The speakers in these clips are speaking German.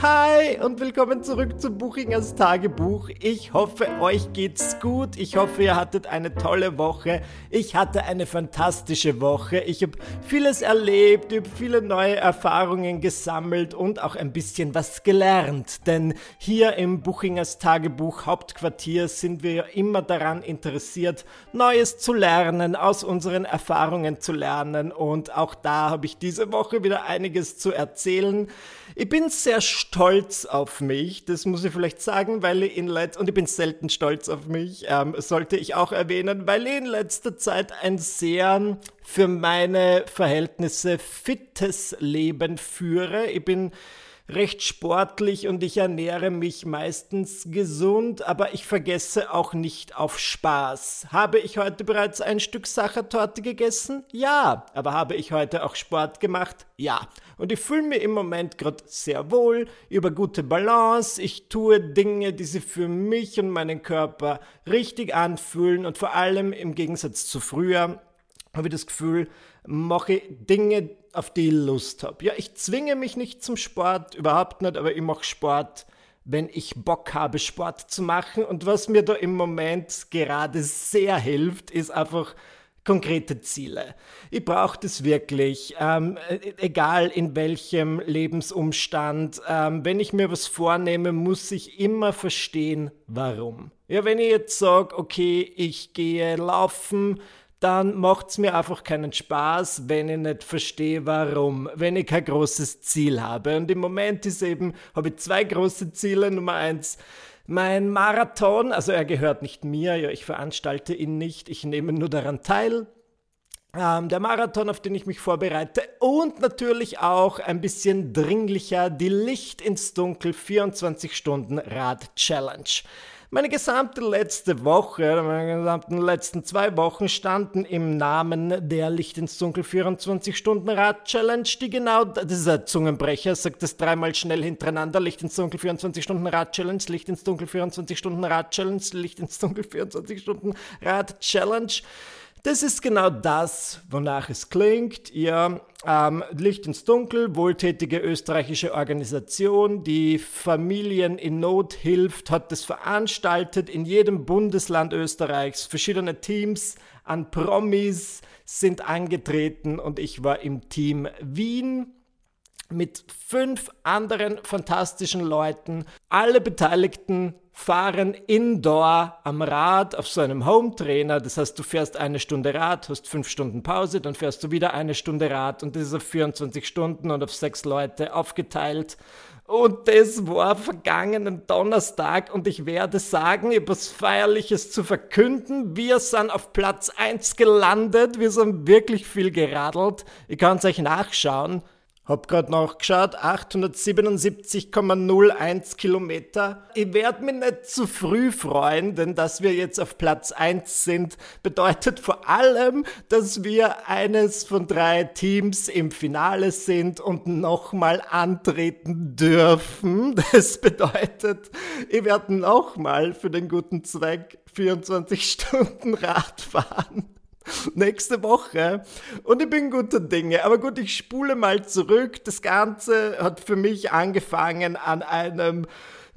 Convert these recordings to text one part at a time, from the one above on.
Hi und willkommen zurück zu Buchingers Tagebuch. Ich hoffe, euch geht's gut. Ich hoffe, ihr hattet eine tolle Woche. Ich hatte eine fantastische Woche. Ich habe vieles erlebt, ich habe viele neue Erfahrungen gesammelt und auch ein bisschen was gelernt. Denn hier im Buchingers Tagebuch Hauptquartier sind wir immer daran interessiert, Neues zu lernen, aus unseren Erfahrungen zu lernen. Und auch da habe ich diese Woche wieder einiges zu erzählen. Ich bin sehr stolz auf mich, das muss ich vielleicht sagen, weil ich in letzter und ich bin selten stolz auf mich, ähm, sollte ich auch erwähnen, weil ich in letzter Zeit ein sehr für meine Verhältnisse fittes Leben führe. Ich bin recht sportlich und ich ernähre mich meistens gesund, aber ich vergesse auch nicht auf Spaß. Habe ich heute bereits ein Stück Sachertorte gegessen? Ja. Aber habe ich heute auch Sport gemacht? Ja. Und ich fühle mich im Moment gerade sehr wohl, über gute Balance. Ich tue Dinge, die sich für mich und meinen Körper richtig anfühlen und vor allem im Gegensatz zu früher habe ich das Gefühl, mache Dinge, auf die ich Lust habe. Ja, ich zwinge mich nicht zum Sport, überhaupt nicht, aber ich mache Sport, wenn ich Bock habe, Sport zu machen. Und was mir da im Moment gerade sehr hilft, ist einfach konkrete Ziele. Ich brauche das wirklich, ähm, egal in welchem Lebensumstand. Ähm, wenn ich mir was vornehme, muss ich immer verstehen, warum. Ja, wenn ich jetzt sage, okay, ich gehe laufen, dann macht es mir einfach keinen Spaß, wenn ich nicht verstehe, warum, wenn ich kein großes Ziel habe. Und im Moment ist eben, habe ich zwei große Ziele. Nummer eins, mein Marathon, also er gehört nicht mir, ja, ich veranstalte ihn nicht, ich nehme nur daran teil. Ähm, der Marathon, auf den ich mich vorbereite und natürlich auch ein bisschen dringlicher die Licht ins Dunkel 24 Stunden Rad Challenge. Meine gesamte letzte Woche, meine gesamten letzten zwei Wochen standen im Namen der Licht ins Dunkel 24-Stunden-Rad-Challenge, die genau, das ist ein Zungenbrecher, sagt das dreimal schnell hintereinander, Licht ins Dunkel 24-Stunden-Rad-Challenge, Licht ins Dunkel 24-Stunden-Rad-Challenge, Licht ins Dunkel 24-Stunden-Rad-Challenge. Das ist genau das, wonach es klingt. Ihr ähm, Licht ins Dunkel, wohltätige österreichische Organisation, die Familien in Not hilft, hat das veranstaltet in jedem Bundesland Österreichs. Verschiedene Teams an Promis sind angetreten und ich war im Team Wien mit fünf anderen fantastischen Leuten. Alle Beteiligten fahren indoor am Rad auf so einem Home-Trainer. Das heißt, du fährst eine Stunde Rad, hast fünf Stunden Pause, dann fährst du wieder eine Stunde Rad und das ist auf 24 Stunden und auf sechs Leute aufgeteilt. Und das war vergangenen Donnerstag und ich werde sagen, etwas Feierliches zu verkünden. Wir sind auf Platz 1 gelandet. Wir sind wirklich viel geradelt. Ich kann es euch nachschauen. Hab grad nachgeschaut, 877,01 Kilometer. Ich werde mich nicht zu früh freuen, denn dass wir jetzt auf Platz 1 sind, bedeutet vor allem, dass wir eines von drei Teams im Finale sind und nochmal antreten dürfen. Das bedeutet, ich werde nochmal für den guten Zweck 24 Stunden Rad fahren nächste Woche. Und ich bin guter Dinge. Aber gut, ich spule mal zurück. Das Ganze hat für mich angefangen an einem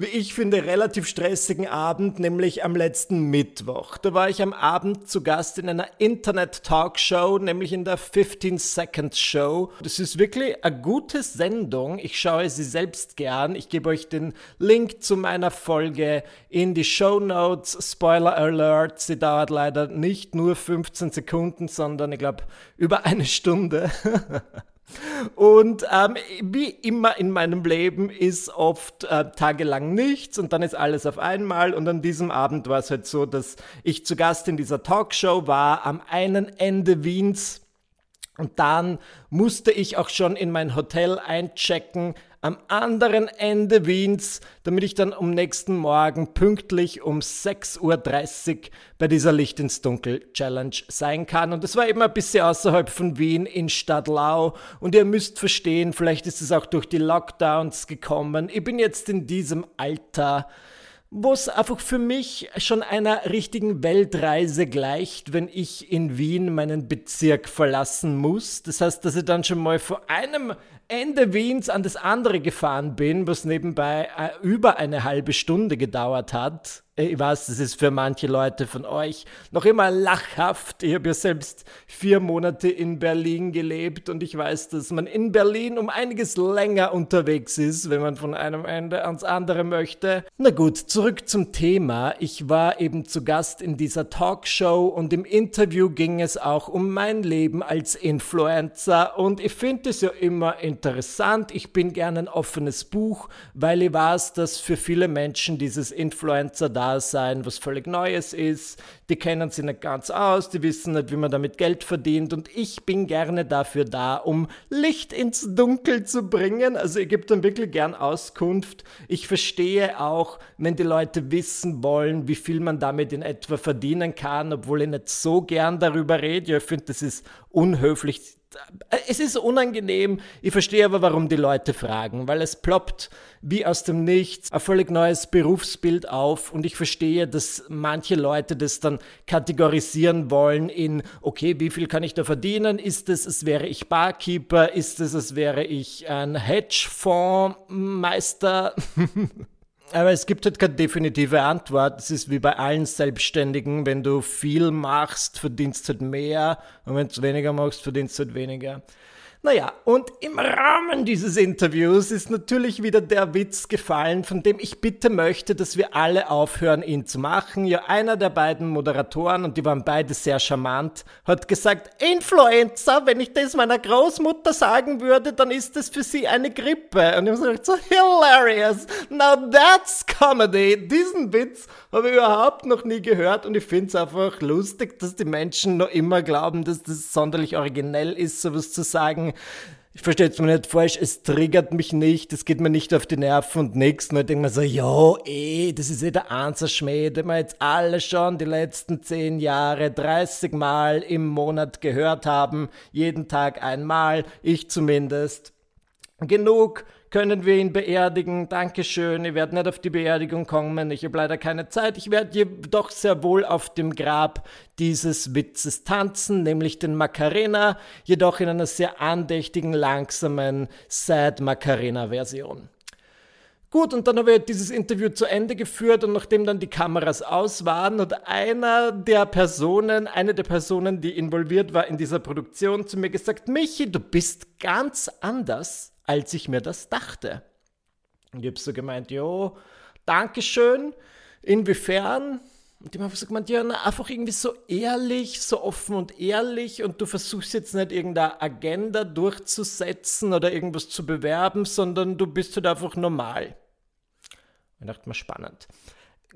wie ich finde, relativ stressigen Abend, nämlich am letzten Mittwoch. Da war ich am Abend zu Gast in einer Internet-Talkshow, nämlich in der 15 Seconds Show. Das ist wirklich eine gute Sendung. Ich schaue sie selbst gern. Ich gebe euch den Link zu meiner Folge in die Show Notes. Spoiler Alert, sie dauert leider nicht nur 15 Sekunden, sondern ich glaube über eine Stunde. Und ähm, wie immer in meinem Leben ist oft äh, tagelang nichts und dann ist alles auf einmal. Und an diesem Abend war es halt so, dass ich zu Gast in dieser Talkshow war, am einen Ende Wiens. Und dann musste ich auch schon in mein Hotel einchecken, am anderen Ende Wiens, damit ich dann am nächsten Morgen pünktlich um 6.30 Uhr bei dieser Licht ins Dunkel Challenge sein kann. Und das war eben ein bisschen außerhalb von Wien in Stadtlau. Und ihr müsst verstehen, vielleicht ist es auch durch die Lockdowns gekommen. Ich bin jetzt in diesem Alter, wo es einfach für mich schon einer richtigen Weltreise gleicht, wenn ich in Wien meinen Bezirk verlassen muss. Das heißt, dass ich dann schon mal vor einem Ende Wiens an das andere gefahren bin, was nebenbei äh, über eine halbe Stunde gedauert hat, ich weiß, das ist für manche Leute von euch noch immer lachhaft. Ich habe ja selbst vier Monate in Berlin gelebt und ich weiß, dass man in Berlin um einiges länger unterwegs ist, wenn man von einem Ende ans andere möchte. Na gut, zurück zum Thema. Ich war eben zu Gast in dieser Talkshow und im Interview ging es auch um mein Leben als Influencer und ich finde es ja immer interessant. Ich bin gerne ein offenes Buch, weil ich weiß, dass für viele Menschen dieses Influencer da Dasein was völlig Neues ist. Die kennen sich nicht ganz aus, die wissen nicht, wie man damit Geld verdient. Und ich bin gerne dafür da, um Licht ins Dunkel zu bringen. Also ich gebe dann wirklich gern Auskunft. Ich verstehe auch, wenn die Leute wissen wollen, wie viel man damit in etwa verdienen kann, obwohl ich nicht so gern darüber rede. Ich finde, das ist unhöflich es ist unangenehm. Ich verstehe aber, warum die Leute fragen, weil es ploppt wie aus dem Nichts ein völlig neues Berufsbild auf und ich verstehe, dass manche Leute das dann kategorisieren wollen in, okay, wie viel kann ich da verdienen? Ist es, als wäre ich Barkeeper? Ist es, als wäre ich ein Hedgefondsmeister? Aber es gibt halt keine definitive Antwort. Es ist wie bei allen Selbstständigen. Wenn du viel machst, verdienst du halt mehr. Und wenn du weniger machst, verdienst du halt weniger. Naja, und im Rahmen dieses Interviews ist natürlich wieder der Witz gefallen, von dem ich bitte möchte, dass wir alle aufhören, ihn zu machen. Ja, einer der beiden Moderatoren, und die waren beide sehr charmant, hat gesagt, Influencer, wenn ich das meiner Großmutter sagen würde, dann ist das für sie eine Grippe. Und ich habe gesagt, so hilarious, now that's comedy. Diesen Witz habe ich überhaupt noch nie gehört und ich finde es einfach lustig, dass die Menschen noch immer glauben, dass das sonderlich originell ist, sowas zu sagen ich verstehe es mir nicht falsch, es triggert mich nicht, es geht mir nicht auf die Nerven und nichts. Und ich denke mir so, ja, eh, das ist eh der Answerschmäh, den wir jetzt alle schon die letzten zehn Jahre 30 Mal im Monat gehört haben, jeden Tag einmal, ich zumindest. Genug, können wir ihn beerdigen? Dankeschön, ich werde nicht auf die Beerdigung kommen, ich habe leider keine Zeit. Ich werde jedoch sehr wohl auf dem Grab dieses Witzes tanzen, nämlich den Macarena, jedoch in einer sehr andächtigen, langsamen Sad Macarena-Version. Gut, und dann habe ich dieses Interview zu Ende geführt und nachdem dann die Kameras aus waren und einer der Personen, eine der Personen, die involviert war in dieser Produktion, zu mir gesagt, Michi, du bist ganz anders als ich mir das dachte. Und ich habe so gemeint, jo, Dankeschön, inwiefern? Und die haben so gemeint, ja, na, einfach irgendwie so ehrlich, so offen und ehrlich und du versuchst jetzt nicht irgendeine Agenda durchzusetzen oder irgendwas zu bewerben, sondern du bist halt einfach normal. Ich dachte mir, spannend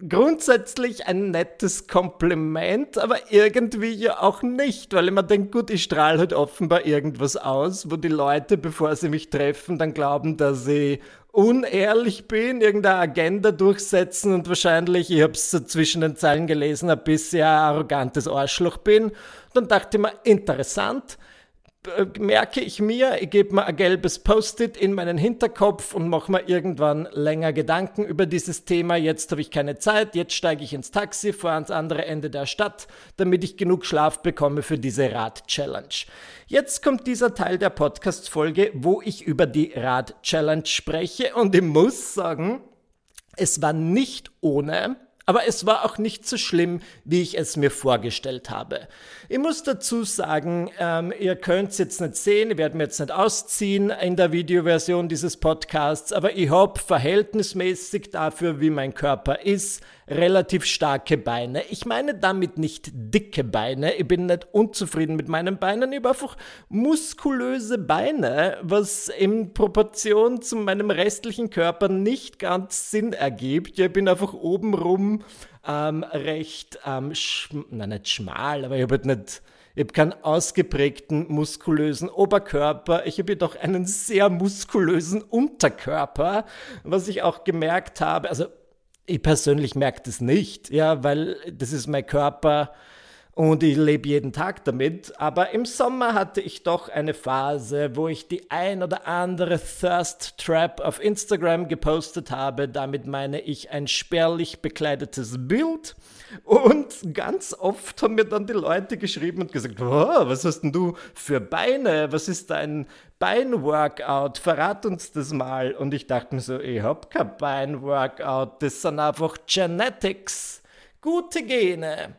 grundsätzlich ein nettes Kompliment, aber irgendwie ja auch nicht, weil ich mir denke, gut, ich strahle halt offenbar irgendwas aus, wo die Leute, bevor sie mich treffen, dann glauben, dass ich unehrlich bin, irgendeine Agenda durchsetzen und wahrscheinlich, ich habe es so zwischen den Zeilen gelesen, ein bisschen arrogantes Arschloch bin. Dann dachte ich mir, interessant, merke ich mir, ich gebe mir ein gelbes Post-it in meinen Hinterkopf und mache mir irgendwann länger Gedanken über dieses Thema. Jetzt habe ich keine Zeit, jetzt steige ich ins Taxi, fahre ans andere Ende der Stadt, damit ich genug Schlaf bekomme für diese Rad-Challenge. Jetzt kommt dieser Teil der Podcast-Folge, wo ich über die Rad-Challenge spreche und ich muss sagen, es war nicht ohne, aber es war auch nicht so schlimm, wie ich es mir vorgestellt habe. Ich muss dazu sagen, ähm, ihr könnt es jetzt nicht sehen, ich werde mir jetzt nicht ausziehen in der Videoversion dieses Podcasts, aber ich habe verhältnismäßig dafür, wie mein Körper ist, relativ starke Beine. Ich meine damit nicht dicke Beine. Ich bin nicht unzufrieden mit meinen Beinen. Ich habe einfach muskulöse Beine, was in Proportion zu meinem restlichen Körper nicht ganz Sinn ergibt. Ich bin einfach obenrum ähm, recht, ähm, nein, nicht schmal, aber ich habe halt nicht, ich habe keinen ausgeprägten muskulösen Oberkörper. Ich habe jedoch einen sehr muskulösen Unterkörper, was ich auch gemerkt habe. Also ich persönlich merke das nicht, ja, weil das ist mein Körper und ich lebe jeden Tag damit. Aber im Sommer hatte ich doch eine Phase, wo ich die ein oder andere Thirst Trap auf Instagram gepostet habe. Damit meine ich ein spärlich bekleidetes Bild. Und ganz oft haben mir dann die Leute geschrieben und gesagt, oh, was hast denn du für Beine? Was ist dein Beinworkout? Verrat uns das mal. Und ich dachte mir so, ich hab kein Beinworkout, das sind einfach Genetics. Gute Gene.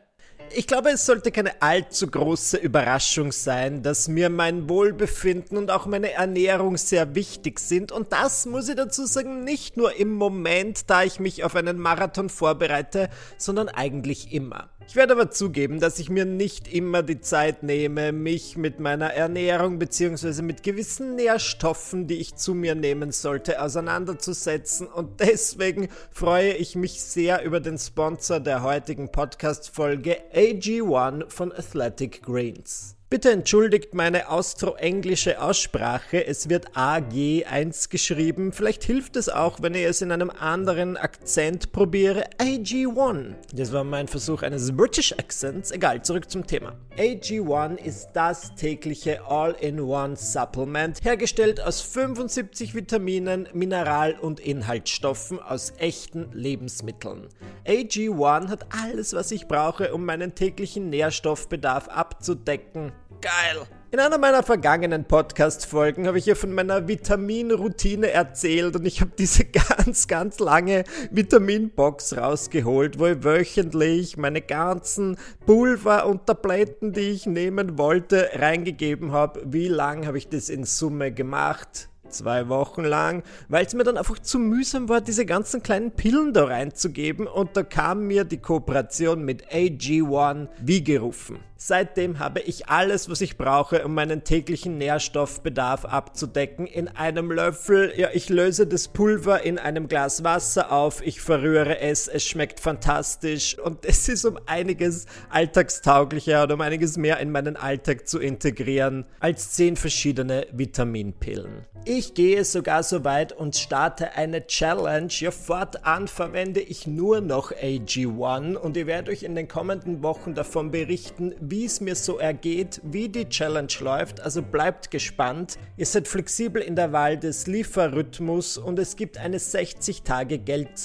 Ich glaube, es sollte keine allzu große Überraschung sein, dass mir mein Wohlbefinden und auch meine Ernährung sehr wichtig sind. Und das muss ich dazu sagen, nicht nur im Moment, da ich mich auf einen Marathon vorbereite, sondern eigentlich immer. Ich werde aber zugeben, dass ich mir nicht immer die Zeit nehme, mich mit meiner Ernährung bzw. mit gewissen Nährstoffen, die ich zu mir nehmen sollte, auseinanderzusetzen und deswegen freue ich mich sehr über den Sponsor der heutigen Podcast-Folge AG1 von Athletic Greens. Bitte entschuldigt meine austro-englische Aussprache. Es wird AG1 geschrieben. Vielleicht hilft es auch, wenn ich es in einem anderen Akzent probiere. AG1. Das war mein Versuch eines British Accents. Egal, zurück zum Thema. AG1 ist das tägliche All-in-One Supplement, hergestellt aus 75 Vitaminen, Mineral- und Inhaltsstoffen aus echten Lebensmitteln. AG1 hat alles, was ich brauche, um meinen täglichen Nährstoffbedarf abzudecken Geil. In einer meiner vergangenen Podcast-Folgen habe ich ja von meiner Vitaminroutine erzählt und ich habe diese ganz, ganz lange Vitaminbox rausgeholt, wo ich wöchentlich meine ganzen Pulver und Tabletten, die ich nehmen wollte, reingegeben habe. Wie lang habe ich das in Summe gemacht? zwei Wochen lang, weil es mir dann einfach zu mühsam war, diese ganzen kleinen Pillen da reinzugeben und da kam mir die Kooperation mit AG1 wie gerufen. Seitdem habe ich alles, was ich brauche, um meinen täglichen Nährstoffbedarf abzudecken, in einem Löffel. Ja, ich löse das Pulver in einem Glas Wasser auf, ich verrühre es, es schmeckt fantastisch und es ist um einiges alltagstauglicher und um einiges mehr in meinen Alltag zu integrieren als zehn verschiedene Vitaminpillen. Ich gehe sogar so weit und starte eine Challenge. Ja, fortan verwende ich nur noch AG1 und ihr werdet euch in den kommenden Wochen davon berichten, wie es mir so ergeht, wie die Challenge läuft. Also bleibt gespannt. Ihr seid flexibel in der Wahl des Lieferrhythmus und es gibt eine 60 Tage Geld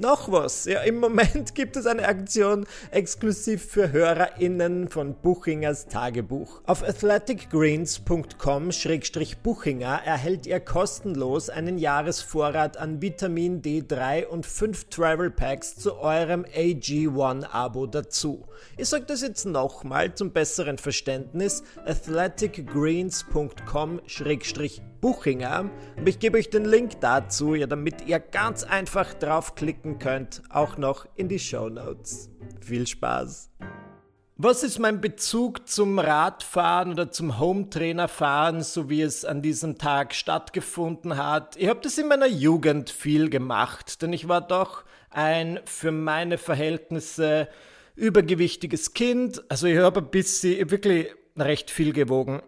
Noch was, ja, im Moment gibt es eine Aktion exklusiv für HörerInnen von Buchingers Tagebuch. Auf athleticgreens.com-buchinger erhält ihr kostenlos einen Jahresvorrat an Vitamin D3 und 5 Travel Packs zu eurem AG1-Abo dazu. Ich sage das jetzt nochmal zum besseren Verständnis: athleticgreens.com-buchinger. Und ich gebe euch den Link dazu, ja, damit ihr ganz einfach draufklicken könnt, auch noch in die Show Notes. Viel Spaß! Was ist mein Bezug zum Radfahren oder zum Hometrainerfahren, so wie es an diesem Tag stattgefunden hat? Ich habe das in meiner Jugend viel gemacht, denn ich war doch ein für meine Verhältnisse übergewichtiges Kind. Also ich habe ein bisschen, wirklich recht viel gewogen.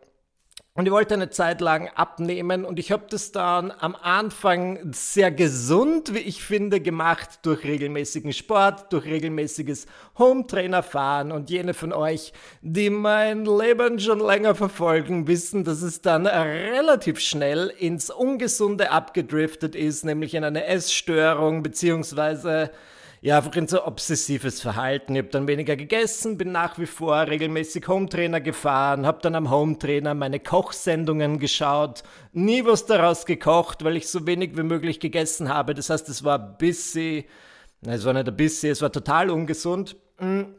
Und ich wollte eine Zeit lang abnehmen und ich habe das dann am Anfang sehr gesund, wie ich finde, gemacht durch regelmäßigen Sport, durch regelmäßiges Hometrainer fahren und jene von euch, die mein Leben schon länger verfolgen, wissen, dass es dann relativ schnell ins Ungesunde abgedriftet ist, nämlich in eine Essstörung beziehungsweise ja, einfach in so obsessives Verhalten. Ich habe dann weniger gegessen, bin nach wie vor regelmäßig Hometrainer gefahren, habe dann am Hometrainer meine Kochsendungen geschaut, nie was daraus gekocht, weil ich so wenig wie möglich gegessen habe. Das heißt, es war ein bisschen, es war nicht ein bisschen, es war total ungesund. Mm.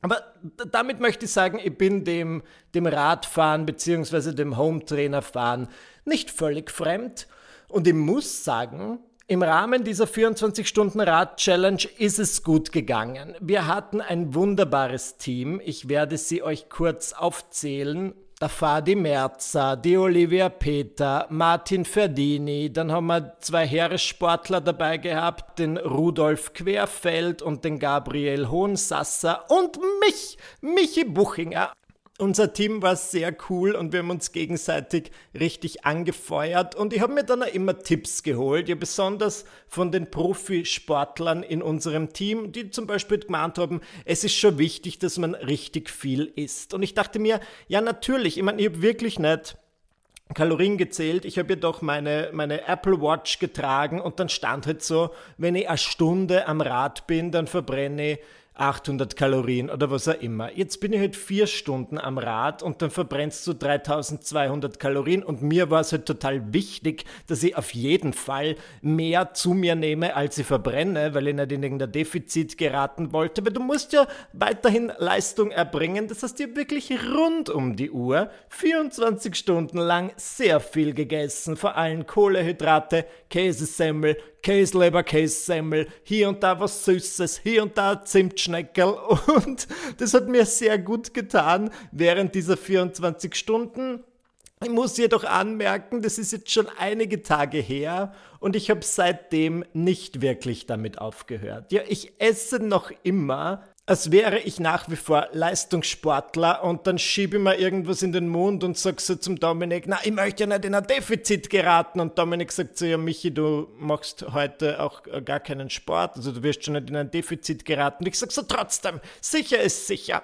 Aber damit möchte ich sagen, ich bin dem, dem Radfahren bzw. dem Hometrainerfahren nicht völlig fremd. Und ich muss sagen, im Rahmen dieser 24-Stunden-Rad-Challenge ist es gut gegangen. Wir hatten ein wunderbares Team. Ich werde sie euch kurz aufzählen. Da Fadi Merza, die Olivia Peter, Martin Ferdini, dann haben wir zwei Heeressportler dabei gehabt, den Rudolf Querfeld und den Gabriel Hohensasser und mich, Michi Buchinger. Unser Team war sehr cool und wir haben uns gegenseitig richtig angefeuert und ich habe mir dann auch immer Tipps geholt, ja besonders von den Profisportlern in unserem Team, die zum Beispiel gemeint haben, es ist schon wichtig, dass man richtig viel isst. Und ich dachte mir, ja natürlich, ich meine, ich habe wirklich nicht Kalorien gezählt. Ich habe jedoch meine, meine Apple Watch getragen und dann stand halt so, wenn ich eine Stunde am Rad bin, dann verbrenne ich 800 Kalorien oder was auch immer. Jetzt bin ich halt vier Stunden am Rad und dann verbrennst du 3200 Kalorien und mir war es halt total wichtig, dass ich auf jeden Fall mehr zu mir nehme, als ich verbrenne, weil ich nicht in irgendein Defizit geraten wollte, weil du musst ja weiterhin Leistung erbringen. Das heißt, ich habe wirklich rund um die Uhr 24 Stunden lang sehr viel gegessen, vor allem Kohlehydrate, Käsesemmel, Käsleber, Kässemmel, hier und da was Süßes, hier und da Zimtschneckel und das hat mir sehr gut getan während dieser 24 Stunden. Ich muss jedoch anmerken, das ist jetzt schon einige Tage her und ich habe seitdem nicht wirklich damit aufgehört. Ja, ich esse noch immer als wäre ich nach wie vor Leistungssportler und dann schiebe ich mir irgendwas in den Mund und sag so zum Dominik, na, ich möchte ja nicht in ein Defizit geraten. Und Dominik sagt so, ja, Michi, du machst heute auch gar keinen Sport, also du wirst schon nicht in ein Defizit geraten. Und ich sag so, trotzdem, sicher ist sicher.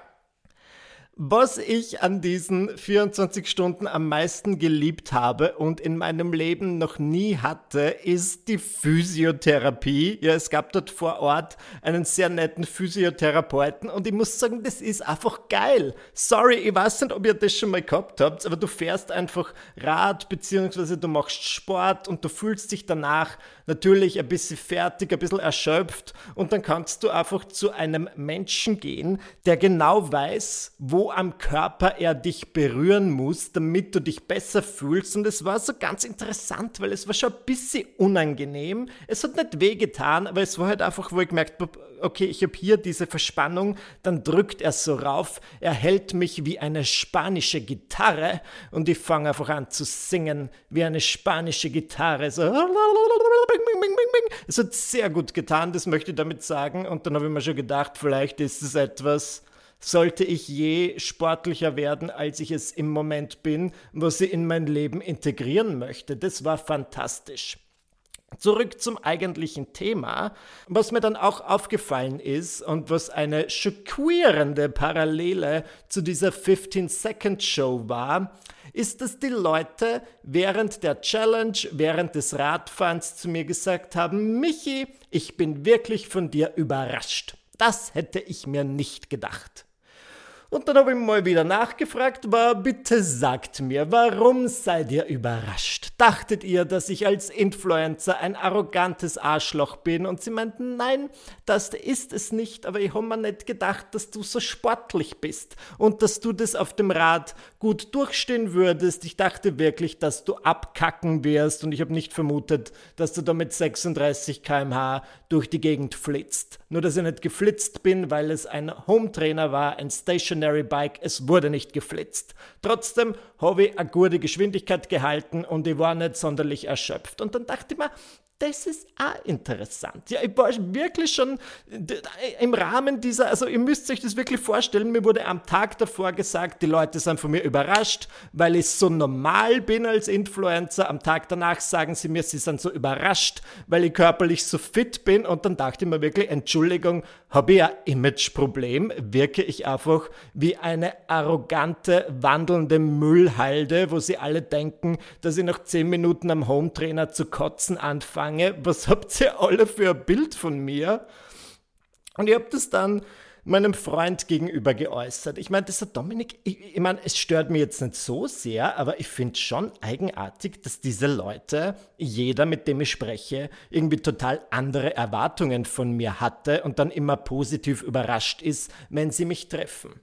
Was ich an diesen 24 Stunden am meisten geliebt habe und in meinem Leben noch nie hatte, ist die Physiotherapie. Ja, es gab dort vor Ort einen sehr netten Physiotherapeuten und ich muss sagen, das ist einfach geil. Sorry, ich weiß nicht, ob ihr das schon mal gehabt habt, aber du fährst einfach Rad beziehungsweise du machst Sport und du fühlst dich danach natürlich ein bisschen fertig, ein bisschen erschöpft und dann kannst du einfach zu einem Menschen gehen, der genau weiß, wo am Körper er dich berühren muss, damit du dich besser fühlst. Und es war so ganz interessant, weil es war schon ein bisschen unangenehm. Es hat nicht wehgetan, aber es war halt einfach, wo ich gemerkt habe, okay, ich habe hier diese Verspannung, dann drückt er so rauf, er hält mich wie eine spanische Gitarre und ich fange einfach an zu singen wie eine spanische Gitarre. So. Es hat sehr gut getan, das möchte ich damit sagen. Und dann habe ich mir schon gedacht, vielleicht ist es etwas, sollte ich je sportlicher werden, als ich es im Moment bin, was ich in mein Leben integrieren möchte. Das war fantastisch. Zurück zum eigentlichen Thema. Was mir dann auch aufgefallen ist und was eine schockierende Parallele zu dieser 15-Second-Show war, ist, dass die Leute während der Challenge, während des Radfahrens zu mir gesagt haben, Michi, ich bin wirklich von dir überrascht. Das hätte ich mir nicht gedacht. Und dann habe ich mal wieder nachgefragt, war bitte sagt mir, warum seid ihr überrascht? Dachtet ihr, dass ich als Influencer ein arrogantes Arschloch bin? Und sie meinten, nein, das ist es nicht, aber ich habe mir nicht gedacht, dass du so sportlich bist und dass du das auf dem Rad gut durchstehen würdest. Ich dachte wirklich, dass du abkacken wirst und ich habe nicht vermutet, dass du da mit 36 km/h durch die Gegend flitzt. Nur, dass ich nicht geflitzt bin, weil es ein Hometrainer war, ein Station Stationary Bike, es wurde nicht geflitzt. Trotzdem habe ich eine gute Geschwindigkeit gehalten und ich war nicht sonderlich erschöpft. Und dann dachte ich mir, das ist auch interessant. Ja, ich war wirklich schon im Rahmen dieser, also ihr müsst euch das wirklich vorstellen, mir wurde am Tag davor gesagt, die Leute sind von mir überrascht, weil ich so normal bin als Influencer. Am Tag danach sagen sie mir, sie sind so überrascht, weil ich körperlich so fit bin. Und dann dachte ich mir wirklich, Entschuldigung, habe ich ein Imageproblem? Wirke ich einfach wie eine arrogante, wandelnde Müllhalde, wo sie alle denken, dass ich nach zehn Minuten am Hometrainer zu kotzen anfange? Lange, was habt ihr alle für ein Bild von mir? Und ich habe das dann meinem Freund gegenüber geäußert. Ich meine, dieser Dominik, ich, ich meine, es stört mich jetzt nicht so sehr, aber ich finde schon eigenartig, dass diese Leute, jeder, mit dem ich spreche, irgendwie total andere Erwartungen von mir hatte und dann immer positiv überrascht ist, wenn sie mich treffen.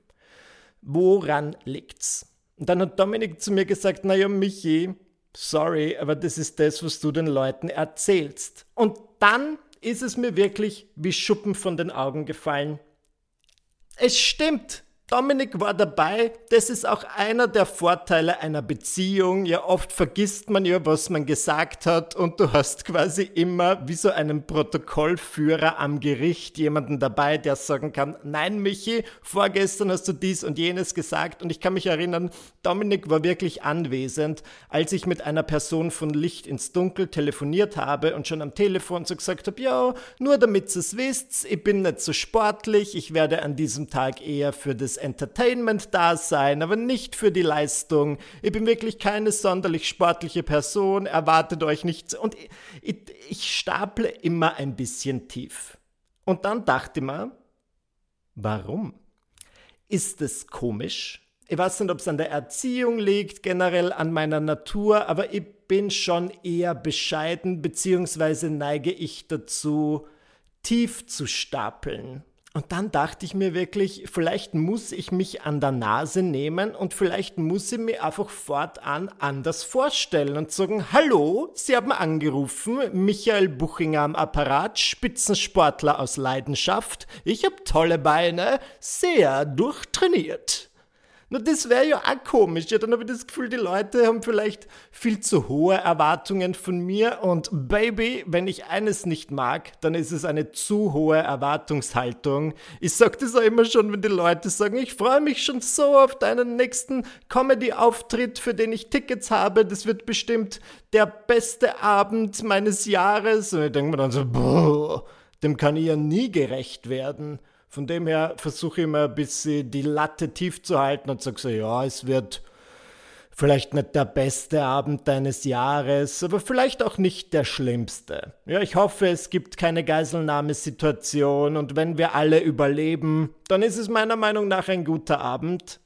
Woran liegt's? Und dann hat Dominik zu mir gesagt, naja, Michi, sorry, aber das ist das, was du den Leuten erzählst. Und dann ist es mir wirklich wie Schuppen von den Augen gefallen. Es stimmt. Dominik war dabei. Das ist auch einer der Vorteile einer Beziehung. Ja, oft vergisst man ja, was man gesagt hat und du hast quasi immer wie so einen Protokollführer am Gericht jemanden dabei, der sagen kann, nein, Michi, vorgestern hast du dies und jenes gesagt und ich kann mich erinnern, Dominik war wirklich anwesend, als ich mit einer Person von Licht ins Dunkel telefoniert habe und schon am Telefon so gesagt habe, ja, nur damit ihr es wisst, ich bin nicht so sportlich, ich werde an diesem Tag eher für das Entertainment da sein, aber nicht für die Leistung. Ich bin wirklich keine sonderlich sportliche Person, erwartet euch nichts. Und ich, ich, ich staple immer ein bisschen tief. Und dann dachte ich mir, warum? Ist es komisch? Ich weiß nicht, ob es an der Erziehung liegt, generell an meiner Natur, aber ich bin schon eher bescheiden, beziehungsweise neige ich dazu, tief zu stapeln. Und dann dachte ich mir wirklich, vielleicht muss ich mich an der Nase nehmen und vielleicht muss ich mir einfach fortan anders vorstellen und sagen, hallo, Sie haben angerufen, Michael Buchinger am Apparat, Spitzensportler aus Leidenschaft. Ich habe tolle Beine, sehr durchtrainiert. Nur das wäre ja auch komisch. Ja, dann habe ich das Gefühl, die Leute haben vielleicht viel zu hohe Erwartungen von mir. Und Baby, wenn ich eines nicht mag, dann ist es eine zu hohe Erwartungshaltung. Ich sage das auch immer schon, wenn die Leute sagen, ich freue mich schon so auf deinen nächsten Comedy-Auftritt, für den ich Tickets habe. Das wird bestimmt der beste Abend meines Jahres. Und ich denke mir dann so, boah, dem kann ich ja nie gerecht werden. Von dem her versuche ich immer ein bisschen die Latte tief zu halten und sage so, ja, es wird vielleicht nicht der beste Abend deines Jahres, aber vielleicht auch nicht der schlimmste. Ja, ich hoffe, es gibt keine Geiselnahmesituation und wenn wir alle überleben, dann ist es meiner Meinung nach ein guter Abend.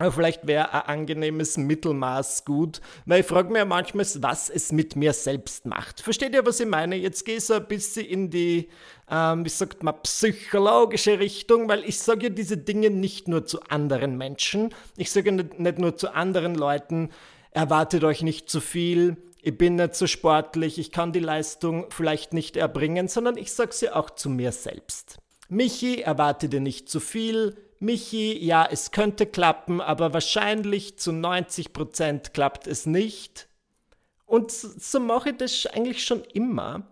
Aber vielleicht wäre ein angenehmes Mittelmaß gut, weil ich frage mich ja manchmal, was es mit mir selbst macht. Versteht ihr, was ich meine? Jetzt gehe ich so ein bisschen in die, ähm, wie sagt man, psychologische Richtung, weil ich sage ja diese Dinge nicht nur zu anderen Menschen. Ich sage nicht, nicht nur zu anderen Leuten, erwartet euch nicht zu viel, ich bin nicht so sportlich, ich kann die Leistung vielleicht nicht erbringen, sondern ich sage sie auch zu mir selbst. Michi, erwarte dir nicht zu viel, Michi, ja, es könnte klappen, aber wahrscheinlich zu 90 Prozent klappt es nicht. Und so mache ich das eigentlich schon immer.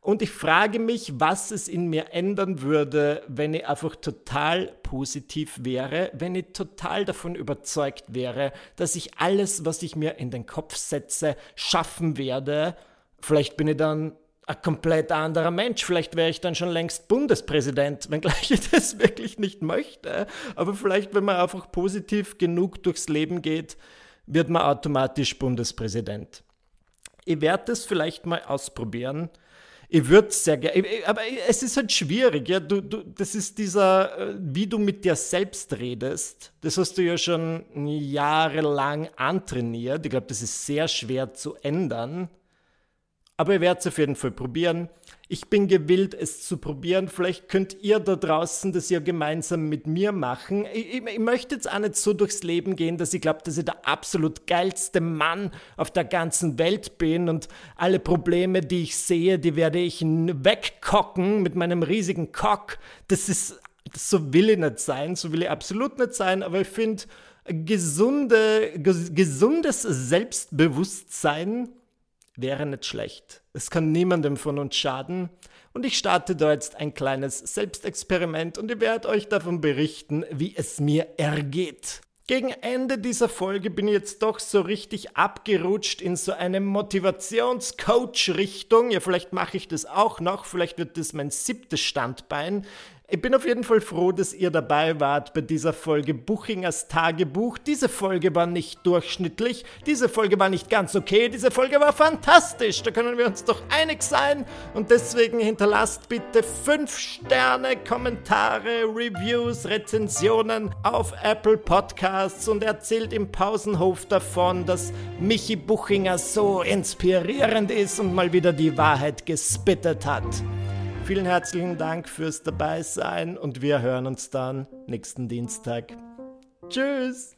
Und ich frage mich, was es in mir ändern würde, wenn ich einfach total positiv wäre, wenn ich total davon überzeugt wäre, dass ich alles, was ich mir in den Kopf setze, schaffen werde. Vielleicht bin ich dann ein komplett anderer Mensch. Vielleicht wäre ich dann schon längst Bundespräsident, wenngleich ich das wirklich nicht möchte. Aber vielleicht, wenn man einfach positiv genug durchs Leben geht, wird man automatisch Bundespräsident. Ich werde das vielleicht mal ausprobieren. Ich würde es sehr gerne, aber es ist halt schwierig, ja. Du, du, das ist dieser, äh, wie du mit dir selbst redest. Das hast du ja schon jahrelang antrainiert. Ich glaube, das ist sehr schwer zu ändern. Aber ihr werdet es auf jeden Fall probieren. Ich bin gewillt, es zu probieren. Vielleicht könnt ihr da draußen das ja gemeinsam mit mir machen. Ich, ich, ich möchte jetzt auch nicht so durchs Leben gehen, dass ich glaube, dass ich der absolut geilste Mann auf der ganzen Welt bin und alle Probleme, die ich sehe, die werde ich wegkocken mit meinem riesigen Cock. Das ist, so will ich nicht sein, so will ich absolut nicht sein, aber ich finde, gesunde, gesundes Selbstbewusstsein wäre nicht schlecht. Es kann niemandem von uns schaden. Und ich starte da jetzt ein kleines Selbstexperiment und ich werde euch davon berichten, wie es mir ergeht. Gegen Ende dieser Folge bin ich jetzt doch so richtig abgerutscht in so eine Motivationscoach-Richtung. Ja, vielleicht mache ich das auch noch, vielleicht wird das mein siebtes Standbein. Ich bin auf jeden Fall froh, dass ihr dabei wart bei dieser Folge Buchingers Tagebuch. Diese Folge war nicht durchschnittlich, diese Folge war nicht ganz okay, diese Folge war fantastisch. Da können wir uns doch einig sein. Und deswegen hinterlasst bitte 5 Sterne, Kommentare, Reviews, Rezensionen auf Apple Podcasts und erzählt im Pausenhof davon, dass Michi Buchinger so inspirierend ist und mal wieder die Wahrheit gespittet hat. Vielen herzlichen Dank fürs Dabeisein und wir hören uns dann nächsten Dienstag. Tschüss!